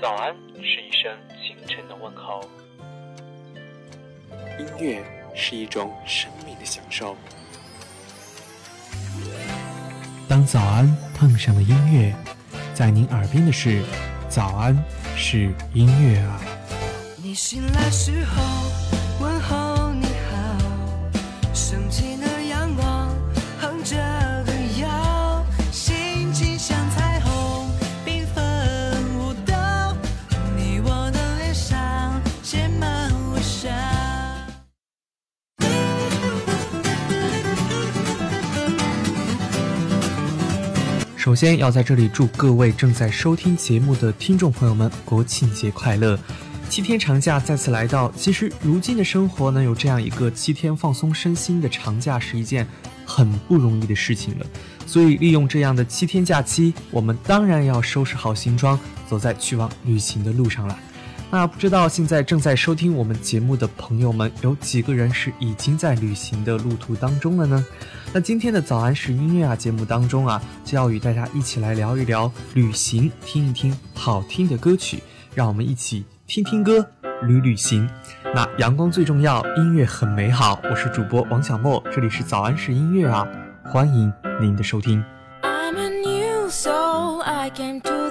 早安是一声清晨的问候，音乐是一种生命的享受。当早安碰上了音乐，在您耳边的是早安是音乐啊。你醒来时候问候你好，升起首先要在这里祝各位正在收听节目的听众朋友们国庆节快乐！七天长假再次来到，其实如今的生活能有这样一个七天放松身心的长假是一件很不容易的事情了。所以利用这样的七天假期，我们当然要收拾好行装，走在去往旅行的路上了。那不知道现在正在收听我们节目的朋友们，有几个人是已经在旅行的路途当中了呢？那今天的早安是音乐啊节目当中啊，就要与大家一起来聊一聊旅行，听一听好听的歌曲，让我们一起听听歌，旅旅行。那阳光最重要，音乐很美好。我是主播王小莫，这里是早安是音乐啊，欢迎您的收听。I'm a new soul. I came to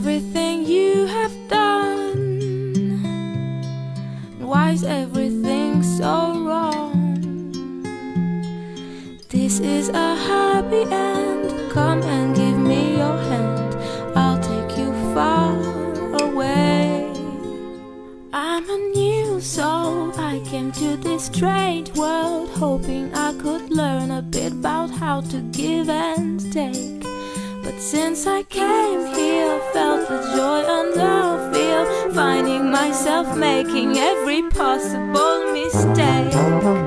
everything you have done. Why is everything so wrong? This is a happy end. Come and give me your hand. I'll take you far away. I'm a new soul. I came to this strange world hoping I could learn a bit about how to give and take. But since I came finding myself making every possible mistake.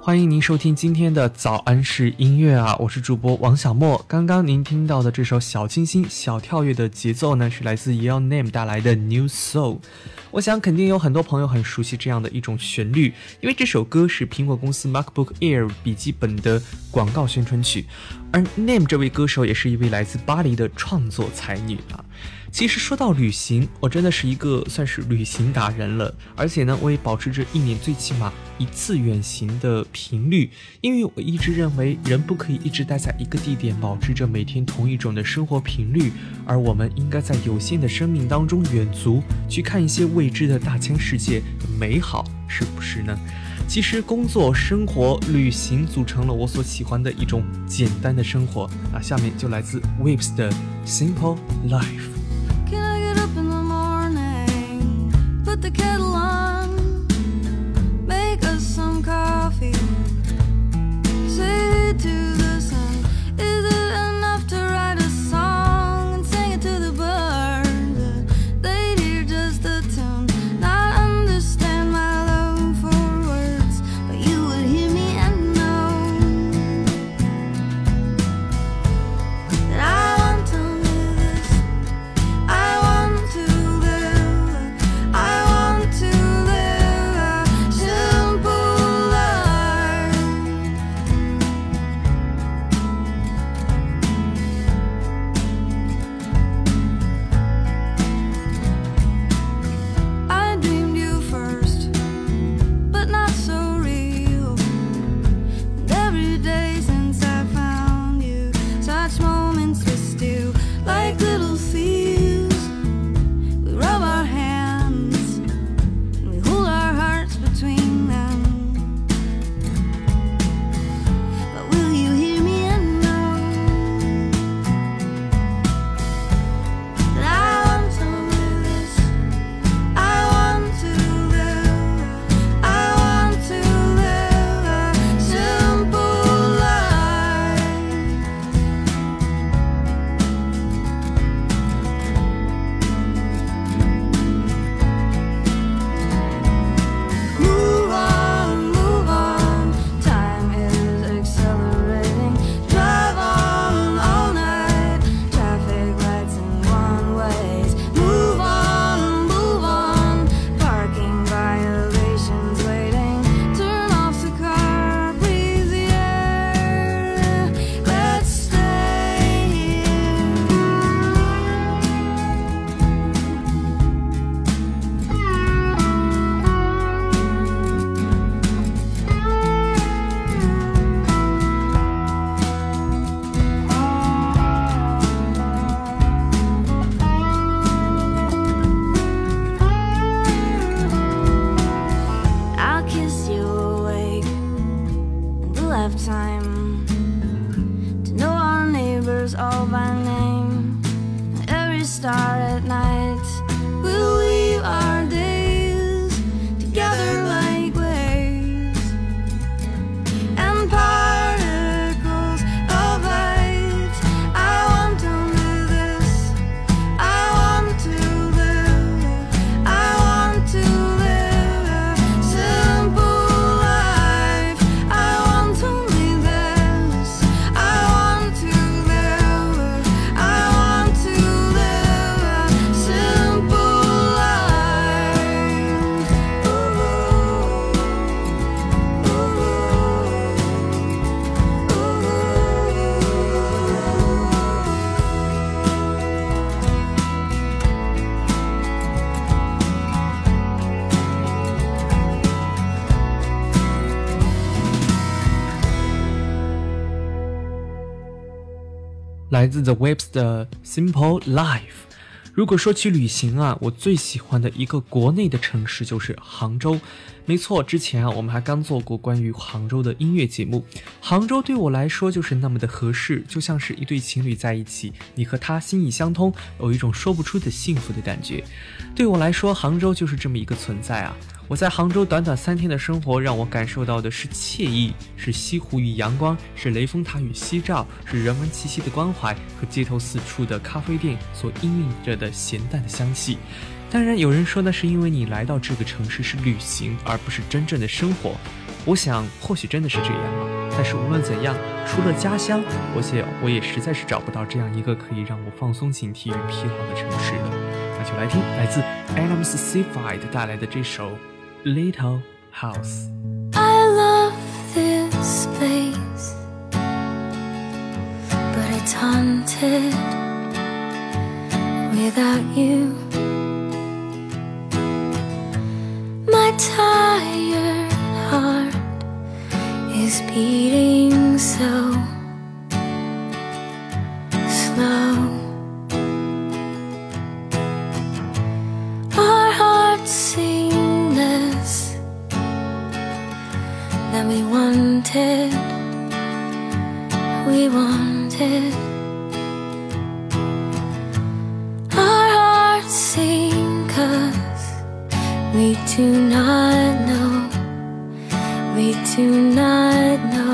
欢迎您收听今天的早安式音乐啊，我是主播王小莫。刚刚您听到的这首小清新、小跳跃的节奏呢，是来自 Your Name 带来的 New Soul。我想肯定有很多朋友很熟悉这样的一种旋律，因为这首歌是苹果公司 MacBook Air 笔记本的广告宣传曲。而 Name 这位歌手也是一位来自巴黎的创作才女啊。其实说到旅行，我真的是一个算是旅行达人了，而且呢，我也保持着一年最起码一次远行的频率，因为我一直认为人不可以一直待在一个地点，保持着每天同一种的生活频率，而我们应该在有限的生命当中远足，去看一些未知的大千世界的美好，是不是呢？其实工作、生活、旅行组成了我所喜欢的一种简单的生活。那下面就来自 Whips 的 Simple Life。Say to the all by name. Every star 来自 The Waves 的 Simple Life。如果说起旅行啊，我最喜欢的一个国内的城市就是杭州。没错，之前啊，我们还刚做过关于杭州的音乐节目。杭州对我来说就是那么的合适，就像是一对情侣在一起，你和他心意相通，有一种说不出的幸福的感觉。对我来说，杭州就是这么一个存在啊。我在杭州短短三天的生活，让我感受到的是惬意，是西湖与阳光，是雷峰塔与夕照，是人文气息的关怀和街头四处的咖啡店所氤氲着的咸淡的香气。当然，有人说那是因为你来到这个城市是旅行，而不是真正的生活。我想，或许真的是这样吧。但是无论怎样，除了家乡，我想我也实在是找不到这样一个可以让我放松警惕与疲劳的城市了。那就来听来自 Adams Seafried 带来的这首《Little House》。I love this place, but it's haunted without you. My tired heart is beating so wanted. Our hearts sing 'cause we do not know, we do not know.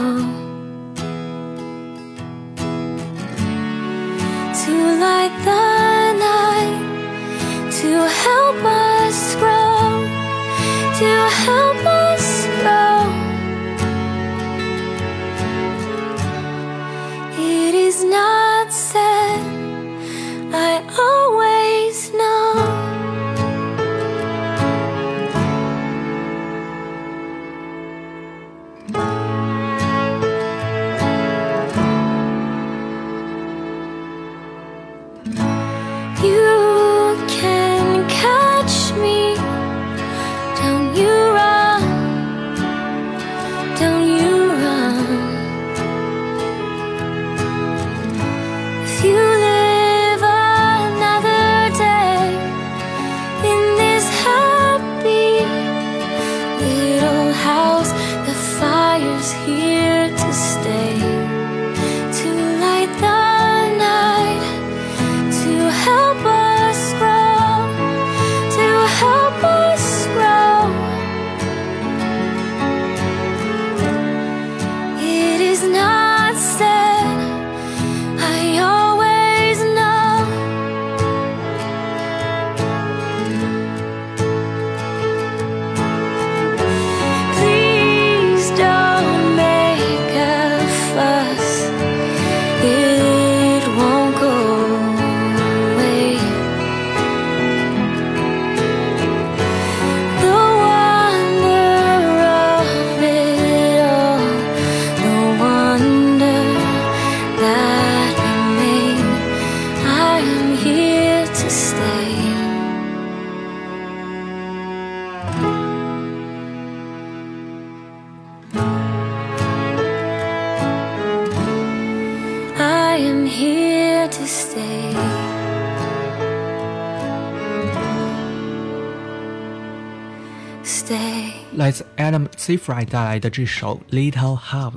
S i f r i 带来的这首《Little House》，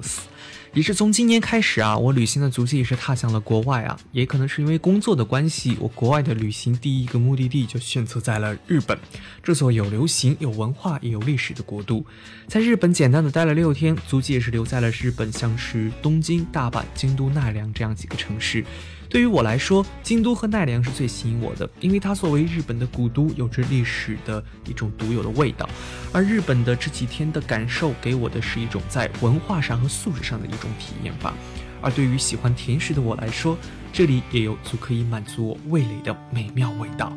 也是从今年开始啊，我旅行的足迹也是踏向了国外啊，也可能是因为工作的关系，我国外的旅行第一个目的地就选择在了日本，这座有流行、有文化也有历史的国度。在日本简单的待了六天，足迹也是留在了日本，像是东京、大阪、京都、奈良这样几个城市。对于我来说，京都和奈良是最吸引我的，因为它作为日本的古都，有着历史的一种独有的味道。而日本的这几天的感受，给我的是一种在文化上和素质上的一种体验吧。而对于喜欢甜食的我来说，这里也有足可以满足我味蕾的美妙味道。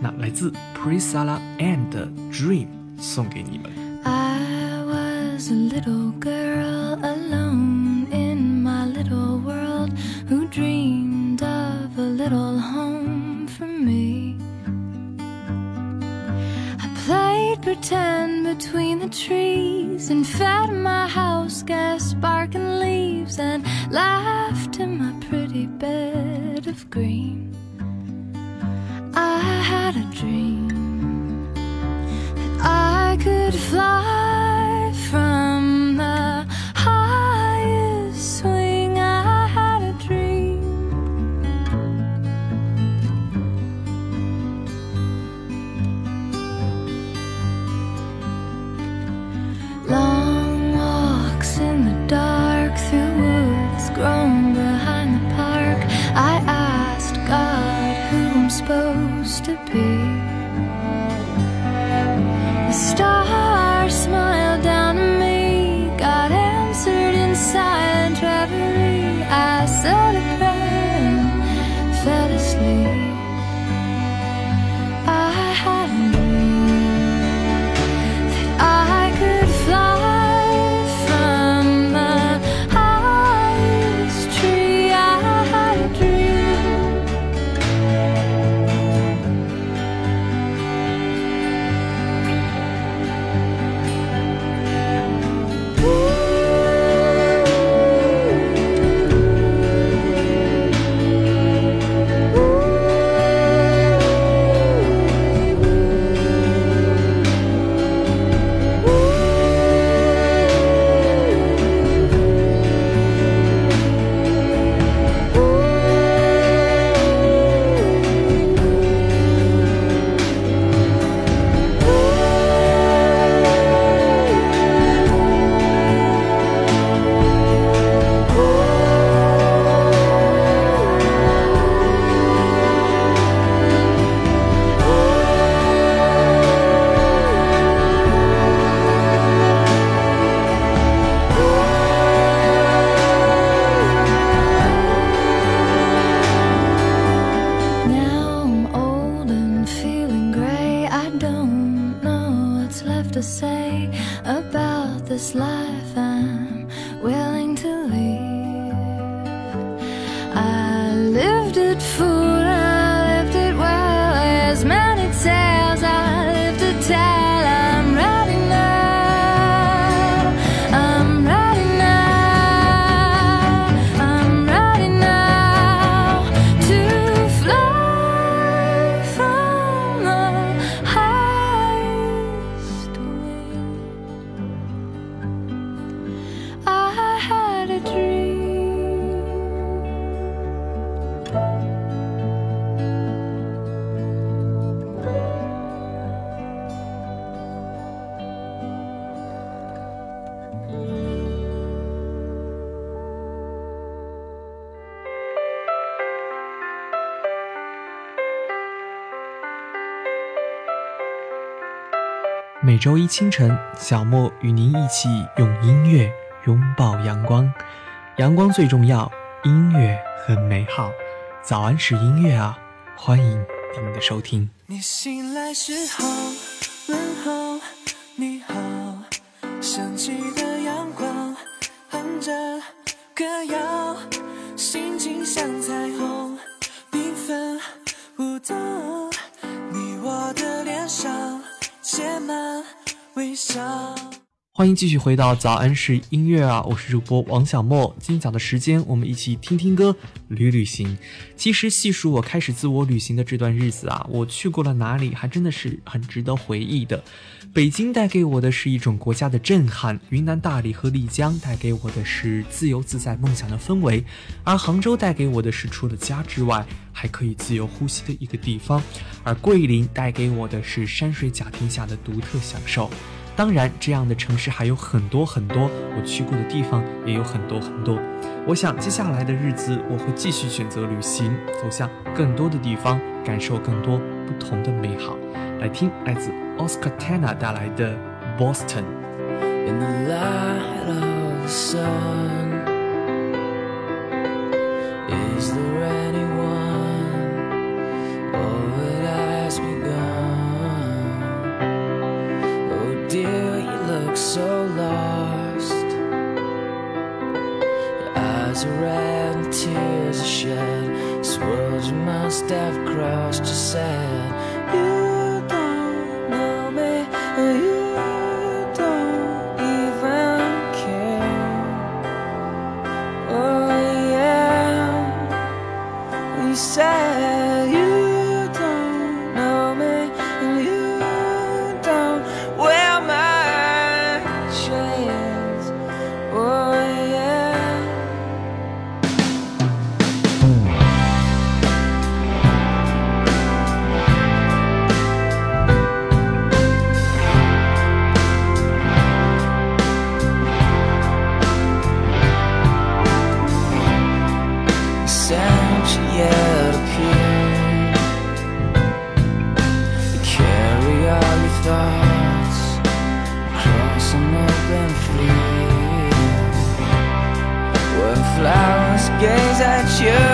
那来自 Prisala and Dream 送给你们。I was a little girl alone played pretend between the trees and fed my house gas sparking leaves and laughed in my pretty bed of green. I had a dream that I could fly from 周一清晨，小莫与您一起用音乐拥抱阳光。阳光最重要，音乐很美好。早安是音乐啊，欢迎您的收听。你醒来时候问候你好，升起的阳光哼着歌谣，心情像彩虹缤纷舞动，你我的脸上写满微笑。欢迎继续回到早安是音乐啊，我是主播王小莫。今早的时间，我们一起听听歌，旅旅行。其实细数我开始自我旅行的这段日子啊，我去过了哪里，还真的是很值得回忆的。北京带给我的是一种国家的震撼，云南大理和丽江带给我的是自由自在梦想的氛围，而杭州带给我的是除了家之外还可以自由呼吸的一个地方，而桂林带给我的是山水甲天下的独特享受。当然，这样的城市还有很多很多，我去过的地方也有很多很多。我想接下来的日子，我会继续选择旅行，走向更多的地方，感受更多不同的美好。来听来自 Oscar Tana 带来的 Boston。The light of the sun, is the you don't know me. You gaze at you.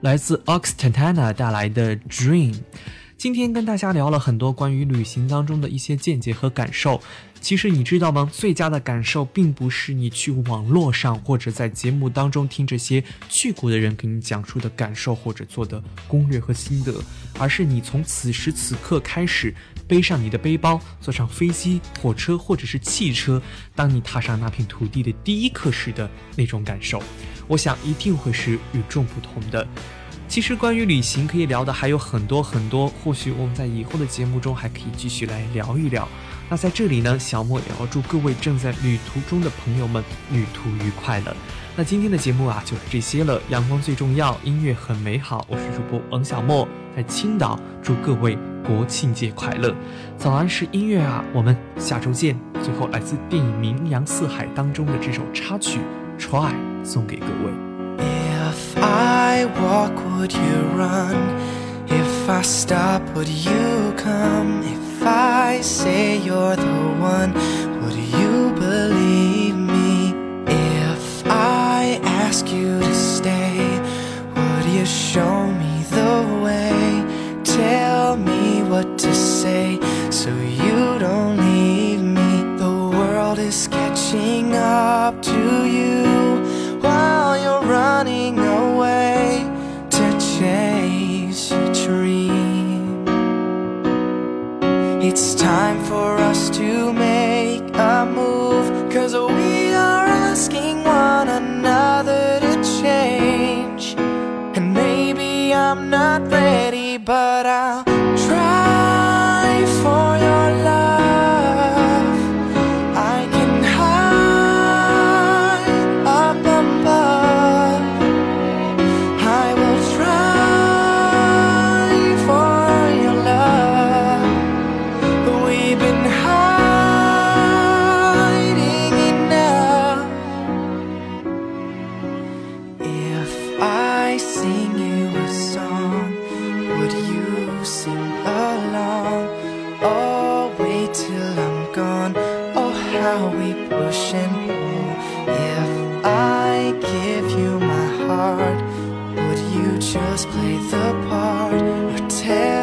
来自 Oxtantana 带来的 Dream。今天跟大家聊了很多关于旅行当中的一些见解和感受。其实你知道吗？最佳的感受并不是你去网络上或者在节目当中听这些去过的人给你讲述的感受或者做的攻略和心得，而是你从此时此刻开始背上你的背包，坐上飞机、火车或者是汽车，当你踏上那片土地的第一刻时的那种感受，我想一定会是与众不同的。其实关于旅行可以聊的还有很多很多，或许我们在以后的节目中还可以继续来聊一聊。那在这里呢，小莫也要祝各位正在旅途中的朋友们旅途愉快了。那今天的节目啊，就是这些了。阳光最重要，音乐很美好。我是主播王小莫，在青岛祝各位国庆节快乐。早安是音乐啊，我们下周见。最后来自电影《名扬四海》当中的这首插曲《Try》送给各位。If I walk, would you run? If I stop, would you come? If I say you're the one, so you don't leave me. The world is catching up to you while you're running away to chase your dream. It's time play the part? Or tell